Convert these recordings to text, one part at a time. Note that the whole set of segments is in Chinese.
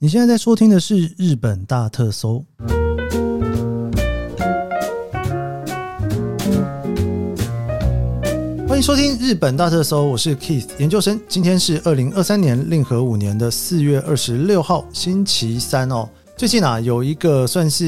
你现在在收听的是日本大特搜。欢迎收听日本大特搜，我是 Keith 研究生。今天是二零二三年令和五年的四月二十六号，星期三哦。最近啊，有一个算是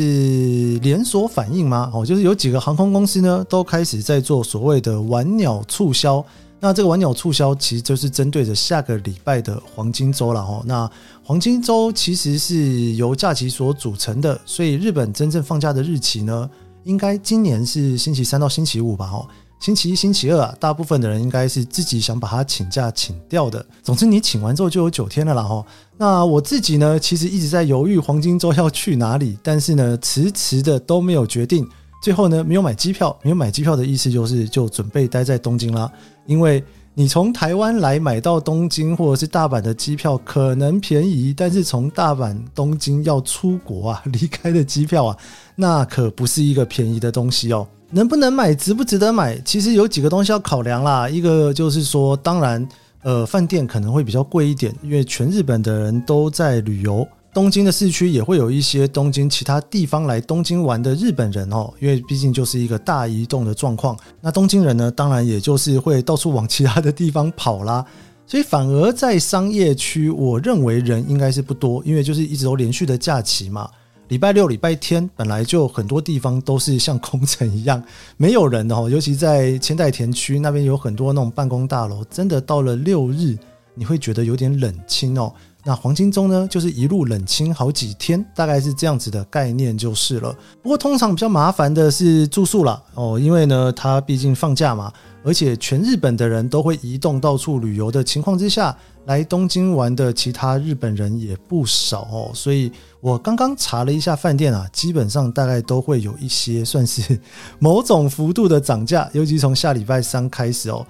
连锁反应吗？哦，就是有几个航空公司呢，都开始在做所谓的玩鸟促销。那这个玩鸟促销其实就是针对着下个礼拜的黄金周了哈。那黄金周其实是由假期所组成的，所以日本真正放假的日期呢，应该今年是星期三到星期五吧？哈，星期一、星期二啊，大部分的人应该是自己想把它请假请掉的。总之，你请完之后就有九天了啦哈。那我自己呢，其实一直在犹豫黄金周要去哪里，但是呢，迟迟的都没有决定。最后呢，没有买机票，没有买机票的意思就是就准备待在东京啦。因为你从台湾来买到东京或者是大阪的机票可能便宜，但是从大阪东京要出国啊，离开的机票啊，那可不是一个便宜的东西哦。能不能买，值不值得买，其实有几个东西要考量啦。一个就是说，当然，呃，饭店可能会比较贵一点，因为全日本的人都在旅游。东京的市区也会有一些东京其他地方来东京玩的日本人哦，因为毕竟就是一个大移动的状况。那东京人呢，当然也就是会到处往其他的地方跑啦，所以反而在商业区，我认为人应该是不多，因为就是一直都连续的假期嘛。礼拜六、礼拜天本来就很多地方都是像空城一样没有人的哦，尤其在千代田区那边有很多那种办公大楼，真的到了六日你会觉得有点冷清哦。那黄金周呢，就是一路冷清好几天，大概是这样子的概念就是了。不过通常比较麻烦的是住宿啦哦，因为呢，它毕竟放假嘛，而且全日本的人都会移动到处旅游的情况之下，来东京玩的其他日本人也不少哦。所以我刚刚查了一下饭店啊，基本上大概都会有一些算是某种幅度的涨价，尤其从下礼拜三开始哦。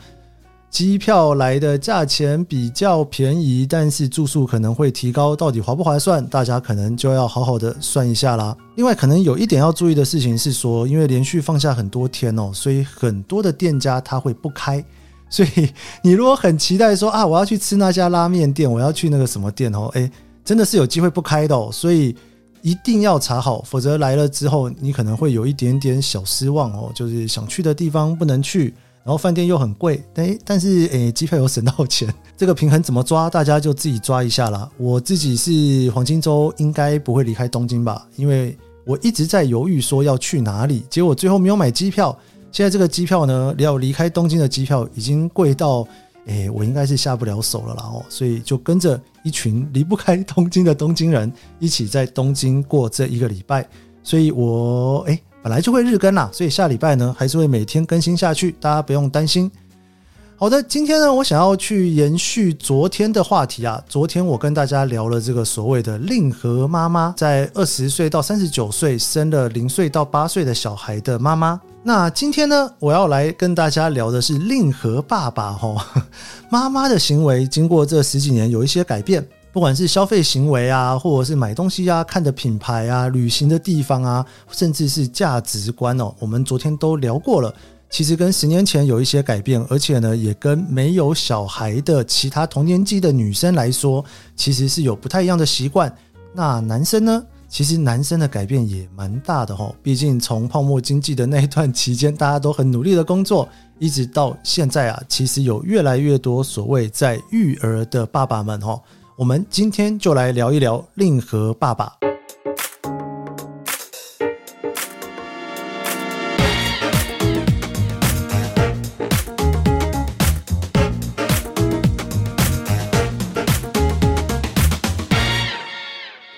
机票来的价钱比较便宜，但是住宿可能会提高，到底划不划算？大家可能就要好好的算一下啦。另外，可能有一点要注意的事情是说，因为连续放假很多天哦，所以很多的店家他会不开。所以你如果很期待说啊，我要去吃那家拉面店，我要去那个什么店哦，诶，真的是有机会不开的哦。所以一定要查好，否则来了之后你可能会有一点点小失望哦，就是想去的地方不能去。然后饭店又很贵，但但是诶，机票有省到钱，这个平衡怎么抓？大家就自己抓一下啦。我自己是黄金周应该不会离开东京吧，因为我一直在犹豫说要去哪里，结果最后没有买机票。现在这个机票呢，要离开东京的机票已经贵到，诶，我应该是下不了手了啦哦，所以就跟着一群离不开东京的东京人一起在东京过这一个礼拜，所以我诶。本来就会日更啦，所以下礼拜呢还是会每天更新下去，大家不用担心。好的，今天呢我想要去延续昨天的话题啊，昨天我跟大家聊了这个所谓的令和妈妈，在二十岁到三十九岁生了零岁到八岁的小孩的妈妈。那今天呢我要来跟大家聊的是令和爸爸吼，妈妈的行为经过这十几年有一些改变。不管是消费行为啊，或者是买东西啊、看的品牌啊、旅行的地方啊，甚至是价值观哦，我们昨天都聊过了。其实跟十年前有一些改变，而且呢，也跟没有小孩的其他同年纪的女生来说，其实是有不太一样的习惯。那男生呢？其实男生的改变也蛮大的哦。毕竟从泡沫经济的那一段期间，大家都很努力的工作，一直到现在啊，其实有越来越多所谓在育儿的爸爸们哦。我们今天就来聊一聊令和爸爸。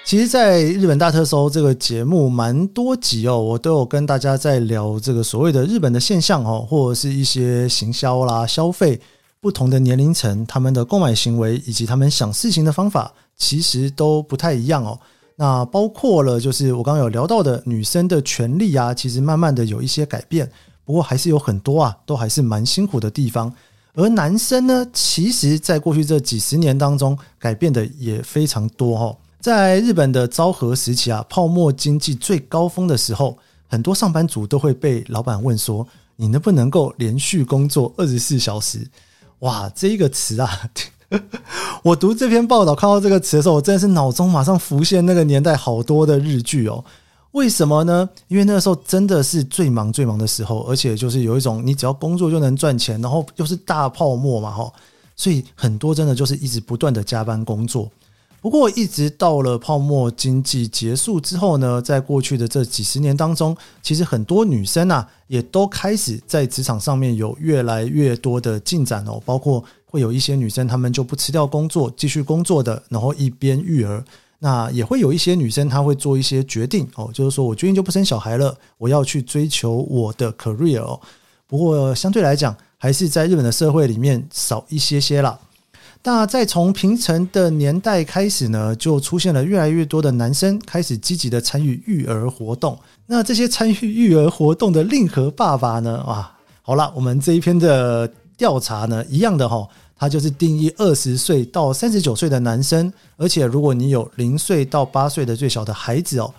其实，在日本大特搜这个节目蛮多集哦，我都有跟大家在聊这个所谓的日本的现象哦，或者是一些行销啦、消费。不同的年龄层，他们的购买行为以及他们想事情的方法，其实都不太一样哦。那包括了，就是我刚刚有聊到的女生的权利啊，其实慢慢的有一些改变，不过还是有很多啊，都还是蛮辛苦的地方。而男生呢，其实在过去这几十年当中，改变的也非常多哦。在日本的昭和时期啊，泡沫经济最高峰的时候，很多上班族都会被老板问说：“你能不能够连续工作二十四小时？”哇，这一个词啊，我读这篇报道看到这个词的时候，我真的是脑中马上浮现那个年代好多的日剧哦。为什么呢？因为那个时候真的是最忙最忙的时候，而且就是有一种你只要工作就能赚钱，然后又是大泡沫嘛，哈，所以很多真的就是一直不断的加班工作。不过，一直到了泡沫经济结束之后呢，在过去的这几十年当中，其实很多女生啊，也都开始在职场上面有越来越多的进展哦。包括会有一些女生，她们就不辞掉工作，继续工作的，然后一边育儿。那也会有一些女生，她会做一些决定哦，就是说我决定就不生小孩了，我要去追求我的 career 哦。不过，相对来讲，还是在日本的社会里面少一些些啦。那在从平成的年代开始呢，就出现了越来越多的男生开始积极的参与育儿活动。那这些参与育儿活动的令和爸爸呢？啊，好了，我们这一篇的调查呢，一样的哈，它就是定义二十岁到三十九岁的男生，而且如果你有零岁到八岁的最小的孩子哦，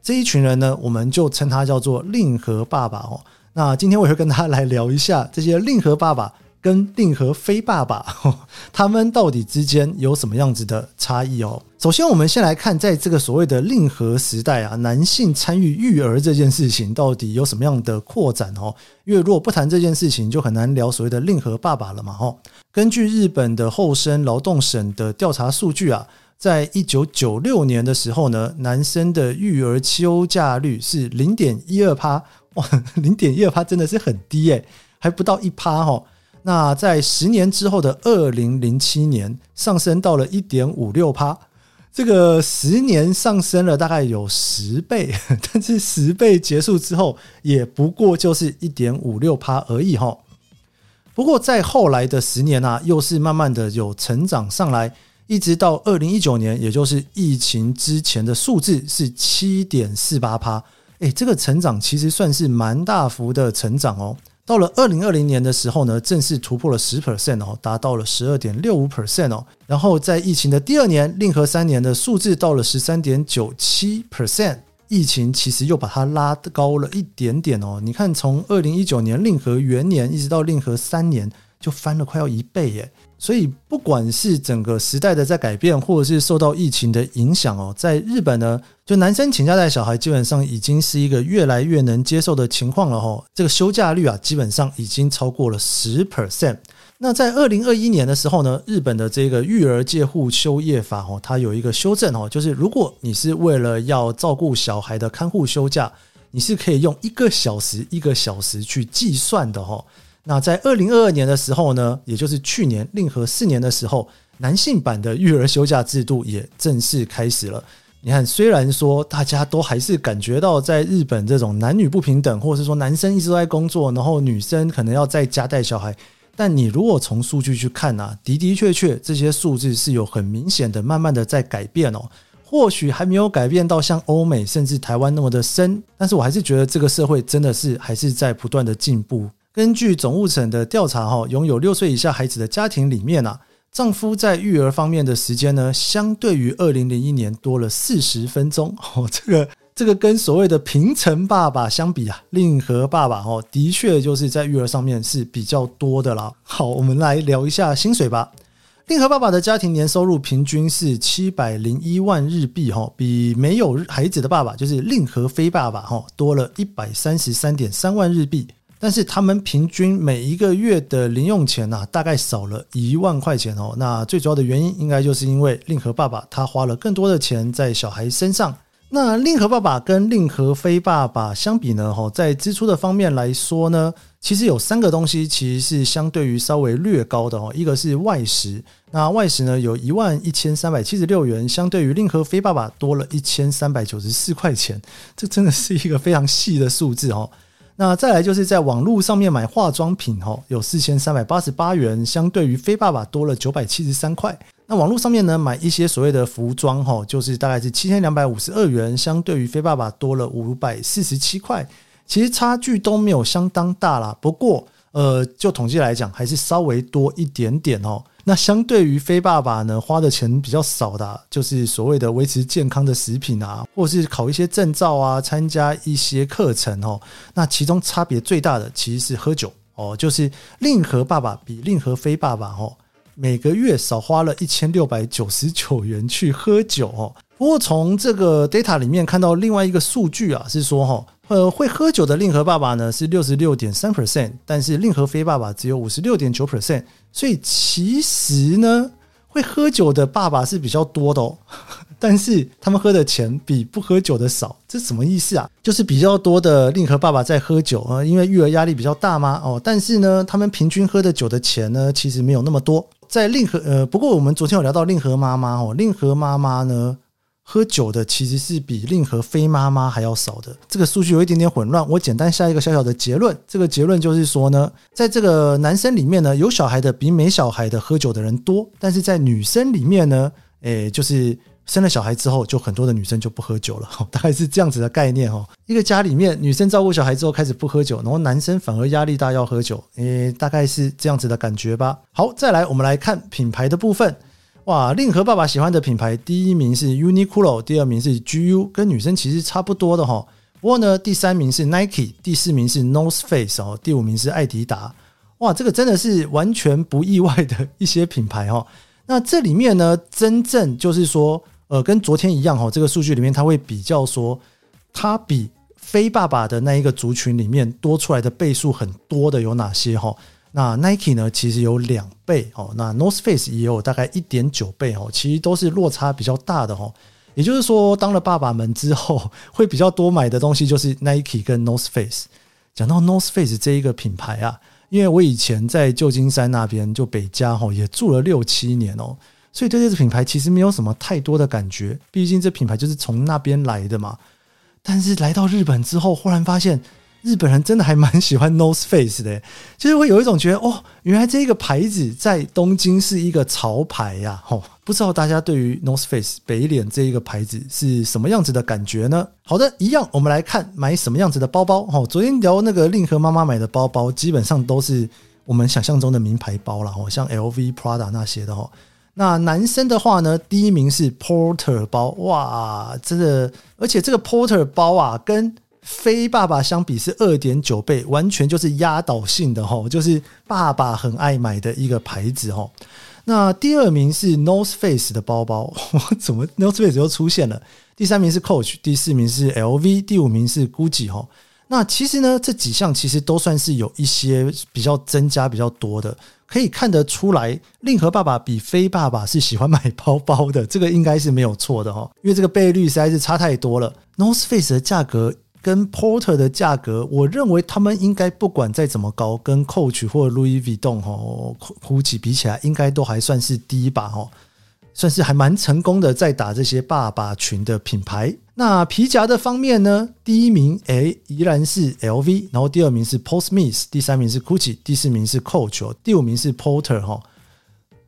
这一群人呢，我们就称他叫做令和爸爸哦。那今天我会跟大家来聊一下这些令和爸爸。跟令和非爸爸，他们到底之间有什么样子的差异哦？首先，我们先来看，在这个所谓的令和时代啊，男性参与育儿这件事情到底有什么样的扩展哦？因为如果不谈这件事情，就很难聊所谓的令和爸爸了嘛。哈，根据日本的厚生劳动省的调查数据啊，在一九九六年的时候呢，男生的育儿休假率是零点一二趴，哇，零点一二趴真的是很低诶，还不到一趴哈。那在十年之后的二零零七年，上升到了一点五六趴，这个十年上升了大概有十倍，但是十倍结束之后，也不过就是一点五六趴而已哈。不过在后来的十年啊，又是慢慢的有成长上来，一直到二零一九年，也就是疫情之前的数字是七点四八趴，诶，这个成长其实算是蛮大幅的成长哦。到了二零二零年的时候呢，正式突破了十 percent 哦，达到了十二点六五 percent 哦。然后在疫情的第二年，令和三年的数字到了十三点九七 percent，疫情其实又把它拉高了一点点哦。你看，从二零一九年令和元年一直到令和三年，就翻了快要一倍耶。所以，不管是整个时代的在改变，或者是受到疫情的影响哦，在日本呢，就男生请假带小孩，基本上已经是一个越来越能接受的情况了哈。这个休假率啊，基本上已经超过了十 percent。那在二零二一年的时候呢，日本的这个育儿介护休业法哦，它有一个修正哦，就是如果你是为了要照顾小孩的看护休假，你是可以用一个小时一个小时去计算的哈。那在二零二二年的时候呢，也就是去年令和四年的时候，男性版的育儿休假制度也正式开始了。你看，虽然说大家都还是感觉到在日本这种男女不平等，或者是说男生一直都在工作，然后女生可能要在家带小孩，但你如果从数据去看啊，的的确确这些数字是有很明显的、慢慢的在改变哦。或许还没有改变到像欧美甚至台湾那么的深，但是我还是觉得这个社会真的是还是在不断的进步。根据总务省的调查，哈，拥有六岁以下孩子的家庭里面啊，丈夫在育儿方面的时间呢，相对于二零零一年多了四十分钟。哦，这个这个跟所谓的平成爸爸相比啊，令和爸爸哦，的确就是在育儿上面是比较多的啦。好，我们来聊一下薪水吧。令和爸爸的家庭年收入平均是七百零一万日币，哈，比没有孩子的爸爸，就是令和非爸爸，哈，多了一百三十三点三万日币。但是他们平均每一个月的零用钱呐、啊，大概少了一万块钱哦。那最主要的原因，应该就是因为令和爸爸他花了更多的钱在小孩身上。那令和爸爸跟令和非爸爸相比呢，哈，在支出的方面来说呢，其实有三个东西其实是相对于稍微略高的哦。一个是外食，那外食呢有一万一千三百七十六元，相对于令和非爸爸多了一千三百九十四块钱，这真的是一个非常细的数字哦。那再来就是在网络上面买化妆品，哈，有四千三百八十八元，相对于非爸爸多了九百七十三块。那网络上面呢，买一些所谓的服装，哈，就是大概是七千两百五十二元，相对于非爸爸多了五百四十七块。其实差距都没有相当大啦，不过，呃，就统计来讲，还是稍微多一点点哦。那相对于非爸爸呢，花的钱比较少的，就是所谓的维持健康的食品啊，或是考一些证照啊，参加一些课程哦。那其中差别最大的其实是喝酒哦，就是令和爸爸比令和非爸爸哦每个月少花了一千六百九十九元去喝酒哦。不过从这个 data 里面看到另外一个数据啊，是说哈，呃，会喝酒的令和爸爸呢是六十六点三 percent，但是令和非爸爸只有五十六点九 percent，所以其实呢，会喝酒的爸爸是比较多的哦。但是他们喝的钱比不喝酒的少，这什么意思啊？就是比较多的令和爸爸在喝酒啊，因为育儿压力比较大嘛？哦，但是呢，他们平均喝的酒的钱呢，其实没有那么多。在令和呃，不过我们昨天有聊到令和妈妈哦，令和妈妈呢。喝酒的其实是比令和非妈妈还要少的，这个数据有一点点混乱。我简单下一个小小的结论，这个结论就是说呢，在这个男生里面呢，有小孩的比没小孩的喝酒的人多，但是在女生里面呢，诶，就是生了小孩之后，就很多的女生就不喝酒了，大概是这样子的概念哦。一个家里面，女生照顾小孩之后开始不喝酒，然后男生反而压力大要喝酒，诶，大概是这样子的感觉吧。好，再来我们来看品牌的部分。哇，令和爸爸喜欢的品牌，第一名是 Uniqlo，第二名是 GU，跟女生其实差不多的哈。不过呢，第三名是 Nike，第四名是 North Face 哦，第五名是爱迪达。哇，这个真的是完全不意外的一些品牌哈。那这里面呢，真正就是说，呃，跟昨天一样哈，这个数据里面它会比较说，它比非爸爸的那一个族群里面多出来的倍数很多的有哪些哈？那 Nike 呢，其实有两倍哦，那 North Face 也有大概一点九倍哦，其实都是落差比较大的哦。也就是说，当了爸爸们之后，会比较多买的东西就是 Nike 跟 North Face。讲到 North Face 这一个品牌啊，因为我以前在旧金山那边就北加哈，也住了六七年哦，所以对这个品牌其实没有什么太多的感觉，毕竟这品牌就是从那边来的嘛。但是来到日本之后，忽然发现。日本人真的还蛮喜欢 North Face 的，就是会有一种觉得哦，原来这个牌子在东京是一个潮牌呀！哦，不知道大家对于 North Face 北脸这一个牌子是什么样子的感觉呢？好的，一样，我们来看买什么样子的包包。哦，昨天聊那个令和妈妈买的包包，基本上都是我们想象中的名牌包了，哦，像 LV、Prada 那些的。哦，那男生的话呢，第一名是 Porter 包，哇，真的，而且这个 Porter 包啊，跟非爸爸相比是二点九倍，完全就是压倒性的哈，就是爸爸很爱买的一个牌子哈。那第二名是 North Face 的包包，怎么 North Face 又出现了？第三名是 Coach，第四名是 LV，第五名是 Gucci 哈。那其实呢，这几项其实都算是有一些比较增加比较多的，可以看得出来，令和爸爸比非爸爸是喜欢买包包的，这个应该是没有错的哈，因为这个倍率实在是差太多了。North Face 的价格。跟 Porter 的价格，我认为他们应该不管再怎么高，跟 Coach 或 Louis Vuitton 哦，Gucci 比起来，应该都还算是低吧哦，算是还蛮成功的在打这些爸爸群的品牌。那皮夹的方面呢，第一名诶依然是 LV，然后第二名是 Paul Smith，第三名是 Gucci，第四名是 Coach，第五名是 Porter 哈。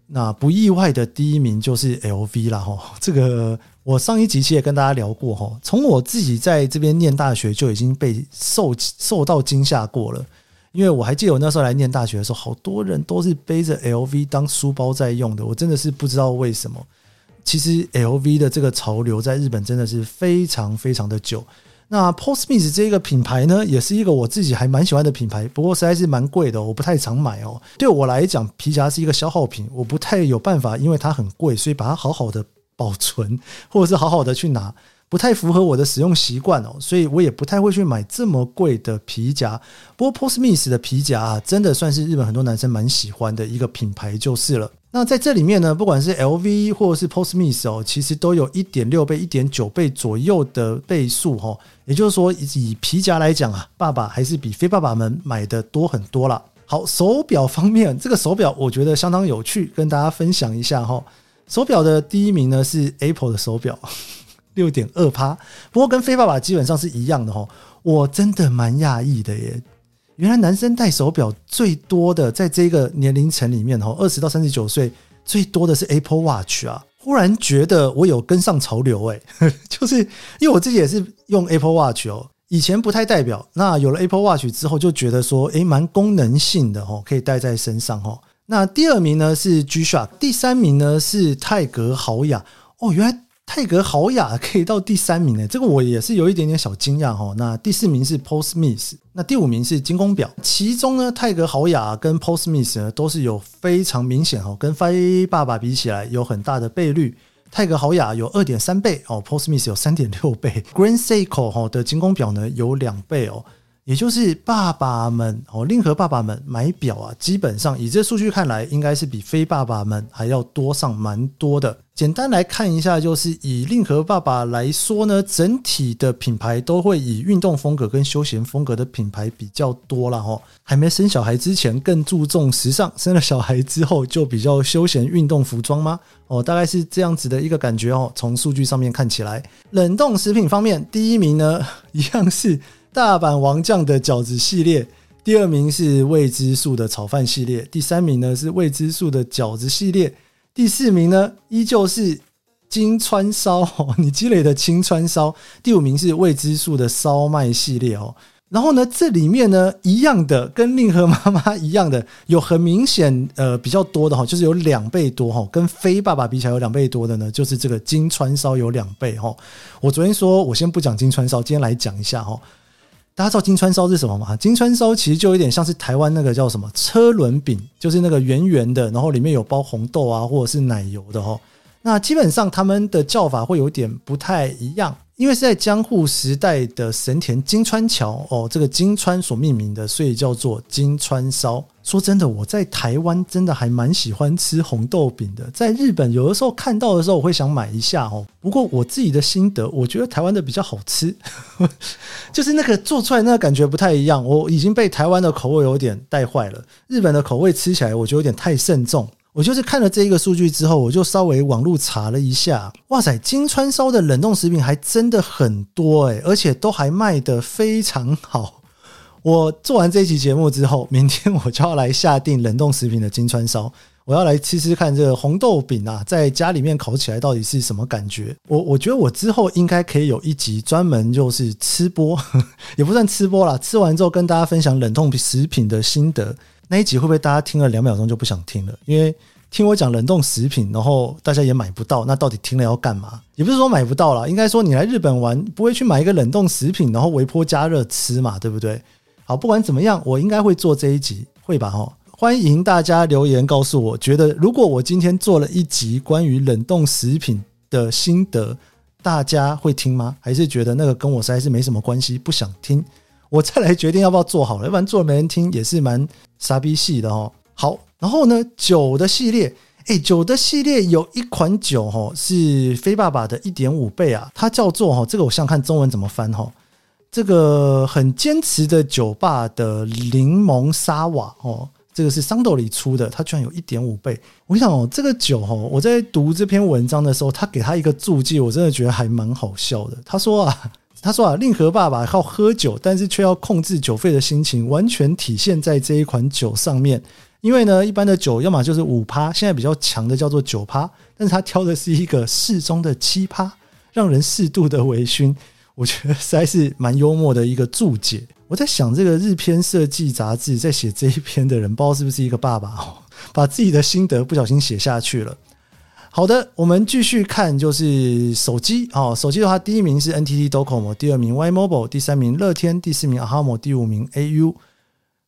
那不意外的第一名就是 LV 啦哈，这个。我上一集其实也跟大家聊过哈，从我自己在这边念大学就已经被受受到惊吓过了，因为我还记得我那时候来念大学的时候，好多人都是背着 LV 当书包在用的，我真的是不知道为什么。其实 LV 的这个潮流在日本真的是非常非常的久。那 Paul Smith 这个品牌呢，也是一个我自己还蛮喜欢的品牌，不过实在是蛮贵的，我不太常买哦。对我来讲，皮夹是一个消耗品，我不太有办法，因为它很贵，所以把它好好的。保存，或者是好好的去拿，不太符合我的使用习惯哦，所以我也不太会去买这么贵的皮夹。不过 Postmith 的皮夹啊，真的算是日本很多男生蛮喜欢的一个品牌就是了。那在这里面呢，不管是 LV 或者是 Postmith 哦，其实都有一点六倍、一点九倍左右的倍数哈。也就是说，以皮夹来讲啊，爸爸还是比非爸爸们买的多很多了。好，手表方面，这个手表我觉得相当有趣，跟大家分享一下哈。手表的第一名呢是 Apple 的手表，六点二趴。不过跟非爸爸基本上是一样的哈。我真的蛮讶异的耶，原来男生戴手表最多的，在这个年龄层里面哈，二十到三十九岁最多的是 Apple Watch 啊。忽然觉得我有跟上潮流哎，就是因为我自己也是用 Apple Watch 哦，以前不太代表，那有了 Apple Watch 之后就觉得说，诶，蛮功能性的哦，可以戴在身上哦。那第二名呢是 G-Shock，第三名呢是泰格豪雅。哦，原来泰格豪雅可以到第三名诶，这个我也是有一点点小惊讶哈。那第四名是 Paul Smith，那第五名是精工表。其中呢，泰格豪雅跟 Paul Smith 呢都是有非常明显哦，跟飞爸爸比起来有很大的倍率。泰格豪雅有二点三倍哦，Paul Smith 有三点六倍，Grand Seiko 哈的精工表呢有两倍哦，也就是爸爸们哦，令和爸爸们买表啊，基本上以这数据看来，应该是比非爸爸们还要多上蛮多的。简单来看一下，就是以令和爸爸来说呢，整体的品牌都会以运动风格跟休闲风格的品牌比较多了哈。还没生小孩之前更注重时尚，生了小孩之后就比较休闲运动服装吗？哦，大概是这样子的一个感觉哦。从数据上面看起来，冷冻食品方面，第一名呢一样是大阪王将的饺子系列，第二名是未知数的炒饭系列，第三名呢是未知数的饺子系列。第四名呢，依旧是金川烧，你积累的金川烧。第五名是未知数的烧麦系列哦。然后呢，这里面呢，一样的跟令和妈妈一样的，有很明显呃比较多的哈，就是有两倍多哈，跟非爸爸比起来有两倍多的呢，就是这个金川烧有两倍哈。我昨天说我先不讲金川烧，今天来讲一下哈。大家知道金川烧是什么吗？金川烧其实就有点像是台湾那个叫什么车轮饼，就是那个圆圆的，然后里面有包红豆啊或者是奶油的哦。那基本上他们的叫法会有点不太一样。因为是在江户时代的神田金川桥哦，这个金川所命名的，所以叫做金川烧。说真的，我在台湾真的还蛮喜欢吃红豆饼的。在日本有的时候看到的时候，我会想买一下哦。不过我自己的心得，我觉得台湾的比较好吃，就是那个做出来那个感觉不太一样。我已经被台湾的口味有点带坏了，日本的口味吃起来我觉得有点太慎重。我就是看了这一个数据之后，我就稍微网络查了一下，哇塞，金川烧的冷冻食品还真的很多诶，而且都还卖得非常好。我做完这一期节目之后，明天我就要来下定冷冻食品的金川烧，我要来吃吃看这个红豆饼啊，在家里面烤起来到底是什么感觉。我我觉得我之后应该可以有一集专门就是吃播，也不算吃播啦，吃完之后跟大家分享冷冻食品的心得。那一集会不会大家听了两秒钟就不想听了？因为听我讲冷冻食品，然后大家也买不到，那到底听了要干嘛？也不是说买不到啦，应该说你来日本玩不会去买一个冷冻食品，然后微波加热吃嘛，对不对？好，不管怎么样，我应该会做这一集，会吧？哈，欢迎大家留言告诉我，觉得如果我今天做了一集关于冷冻食品的心得，大家会听吗？还是觉得那个跟我实在是没什么关系，不想听？我再来决定要不要做好了，要不然做没人听也是蛮傻逼戏的哦。好，然后呢，酒的系列，诶，酒的系列有一款酒哈是飞爸爸的一点五倍啊，它叫做哈，这个我想看中文怎么翻哈，这个很坚持的酒吧的柠檬沙瓦哦，这个是桑斗里出的，它居然有一点五倍。我想哦，这个酒哦，我在读这篇文章的时候，他给他一个注记，我真的觉得还蛮好笑的。他说啊。他说啊，令和爸爸靠喝酒，但是却要控制酒费的心情，完全体现在这一款酒上面。因为呢，一般的酒要么就是五趴，现在比较强的叫做九趴，但是他挑的是一个适中的七趴，让人适度的微醺。我觉得实在是蛮幽默的一个注解。我在想，这个日篇设计杂志在写这一篇的人，不知道是不是一个爸爸哦，把自己的心得不小心写下去了。好的，我们继续看，就是手机哦。手机的话，第一名是 NTT Docomo，第二名 Y Mobile，第三名乐天，第四名 aha 第五名 AU。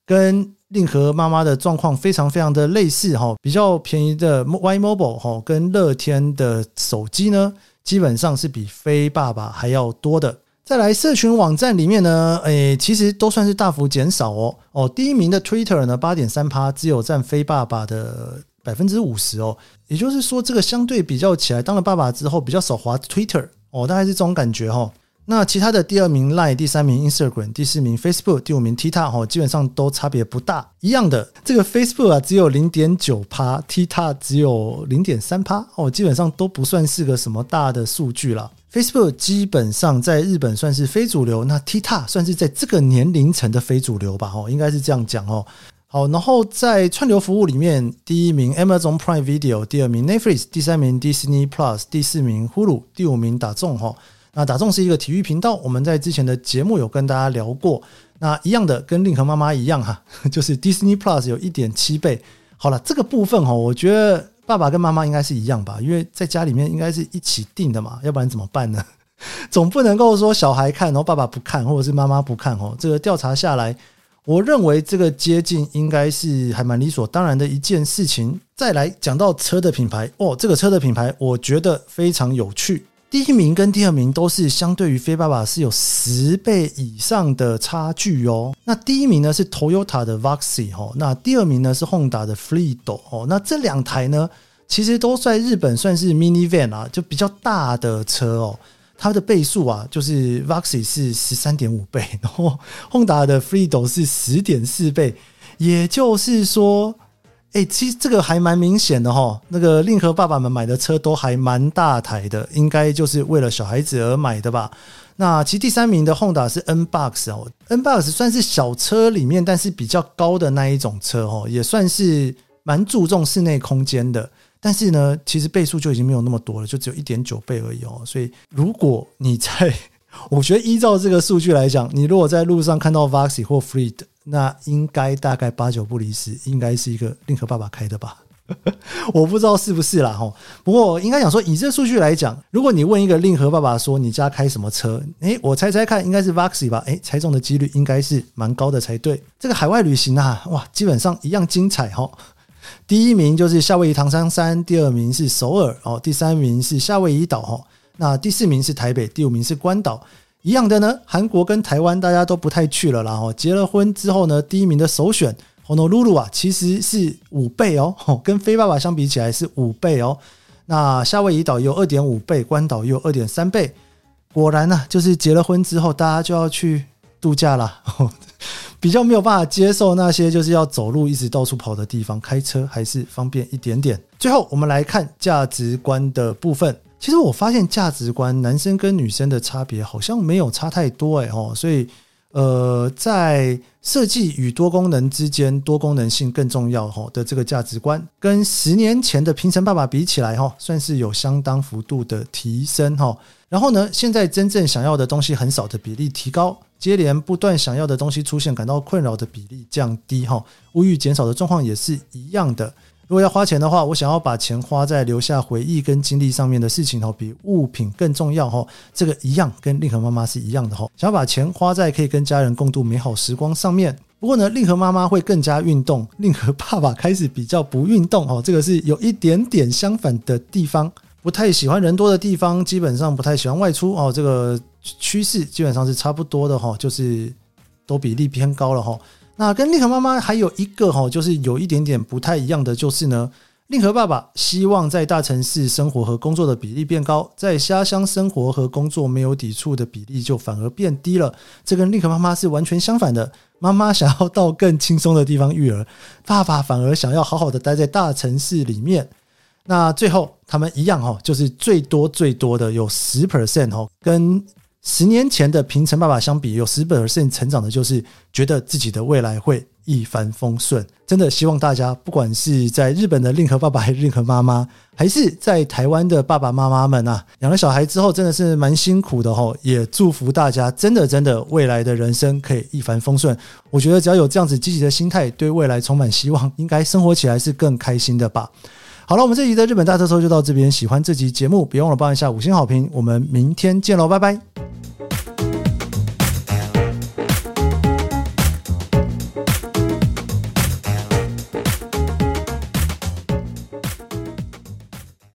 跟令和妈妈的状况非常非常的类似哈，比较便宜的 Y Mobile 哈，跟乐天的手机呢，基本上是比非爸爸还要多的。再来，社群网站里面呢，诶，其实都算是大幅减少哦。哦，第一名的 Twitter 呢，八点三趴，只有占非爸爸的。百分之五十哦，也就是说，这个相对比较起来，当了爸爸之后比较少滑 Twitter 哦，大概是这种感觉哈。那其他的第二名 Line，第三名 Instagram，第四名 Facebook，第五名 TikTok 哈，基本上都差别不大，一样的。这个 Facebook 啊，只有零点九趴，TikTok 只有零点三趴哦，基本上都不算是个什么大的数据了。Facebook 基本上在日本算是非主流，那 TikTok 算是在这个年龄层的非主流吧？哦，应该是这样讲哦。好，然后在串流服务里面，第一名 Amazon Prime Video，第二名 Netflix，第三名 Disney Plus，第四名 Hulu，第五名打众哈。那打众是一个体育频道，我们在之前的节目有跟大家聊过。那一样的，跟令和妈妈一样哈，就是 Disney Plus 有一点七倍。好了，这个部分哈，我觉得爸爸跟妈妈应该是一样吧，因为在家里面应该是一起订的嘛，要不然怎么办呢？总不能够说小孩看，然后爸爸不看，或者是妈妈不看哦。这个调查下来，我认为这个接近应该是还蛮理所当然的一件事情。再来讲到车的品牌哦，这个车的品牌我觉得非常有趣。第一名跟第二名都是相对于飞爸爸是有十倍以上的差距哦。那第一名呢是 Toyota 的 Voxy 哦，那第二名呢是 Honda 的 Fredo 哦。那这两台呢，其实都在日本算是 minivan 啊，就比较大的车哦。它的倍数啊，就是 Voxy 是十三点五倍，然后 Honda 的 Fredo 是十点四倍，也就是说。哎、其实这个还蛮明显的哈，那个令和爸爸们买的车都还蛮大台的，应该就是为了小孩子而买的吧？那其实第三名的 Honda 是 N Box 哦，N Box 算是小车里面，但是比较高的那一种车哦，也算是蛮注重室内空间的。但是呢，其实倍数就已经没有那么多了，就只有一点九倍而已哦。所以如果你在，我觉得依照这个数据来讲，你如果在路上看到 Voxy 或 Freed 那应该大概八九不离十，应该是一个令和爸爸开的吧？我不知道是不是啦哈。不过应该讲说，以这数据来讲，如果你问一个令和爸爸说你家开什么车，诶，我猜猜看，应该是 Voxy 吧？诶，猜中的几率应该是蛮高的才对。这个海外旅行啊，哇，基本上一样精彩哈。第一名就是夏威夷唐桑山，第二名是首尔哦，第三名是夏威夷岛哈，那第四名是台北，第五名是关岛。一样的呢，韩国跟台湾大家都不太去了啦。然后结了婚之后呢，第一名的首选 Honolulu 啊，其实是五倍哦，跟飞爸爸相比起来是五倍哦。那夏威夷岛有二点五倍，关岛有二点三倍。果然呢、啊，就是结了婚之后，大家就要去度假了，比较没有办法接受那些就是要走路一直到处跑的地方，开车还是方便一点点。最后，我们来看价值观的部分。其实我发现价值观，男生跟女生的差别好像没有差太多哎哦，所以呃，在设计与多功能之间，多功能性更重要哈的这个价值观，跟十年前的平成爸爸比起来哈，算是有相当幅度的提升哈。然后呢，现在真正想要的东西很少的比例提高，接连不断想要的东西出现，感到困扰的比例降低哈，物欲减少的状况也是一样的。如果要花钱的话，我想要把钱花在留下回忆跟经历上面的事情哦，比物品更重要哈。这个一样跟令和妈妈是一样的哈，想要把钱花在可以跟家人共度美好时光上面。不过呢，令和妈妈会更加运动，令和爸爸开始比较不运动哦，这个是有一点点相反的地方。不太喜欢人多的地方，基本上不太喜欢外出哦。这个趋势基本上是差不多的哈，就是都比例偏高了哈。那跟令和妈妈还有一个哈，就是有一点点不太一样的，就是呢，令和爸爸希望在大城市生活和工作的比例变高，在家乡生活和工作没有抵触的比例就反而变低了。这跟令和妈妈是完全相反的。妈妈想要到更轻松的地方育儿，爸爸反而想要好好的待在大城市里面。那最后他们一样哈，就是最多最多的有十 percent 哦，跟。十年前的平成爸爸相比，有十 percent 成长的，就是觉得自己的未来会一帆风顺。真的希望大家，不管是在日本的令和爸爸还是令和妈妈，还是在台湾的爸爸妈妈们啊，养了小孩之后真的是蛮辛苦的吼。也祝福大家，真的真的未来的人生可以一帆风顺。我觉得只要有这样子积极的心态，对未来充满希望，应该生活起来是更开心的吧。好了，我们这集的日本大特搜就到这边。喜欢这集节目，别忘了帮一下五星好评。我们明天见喽，拜拜。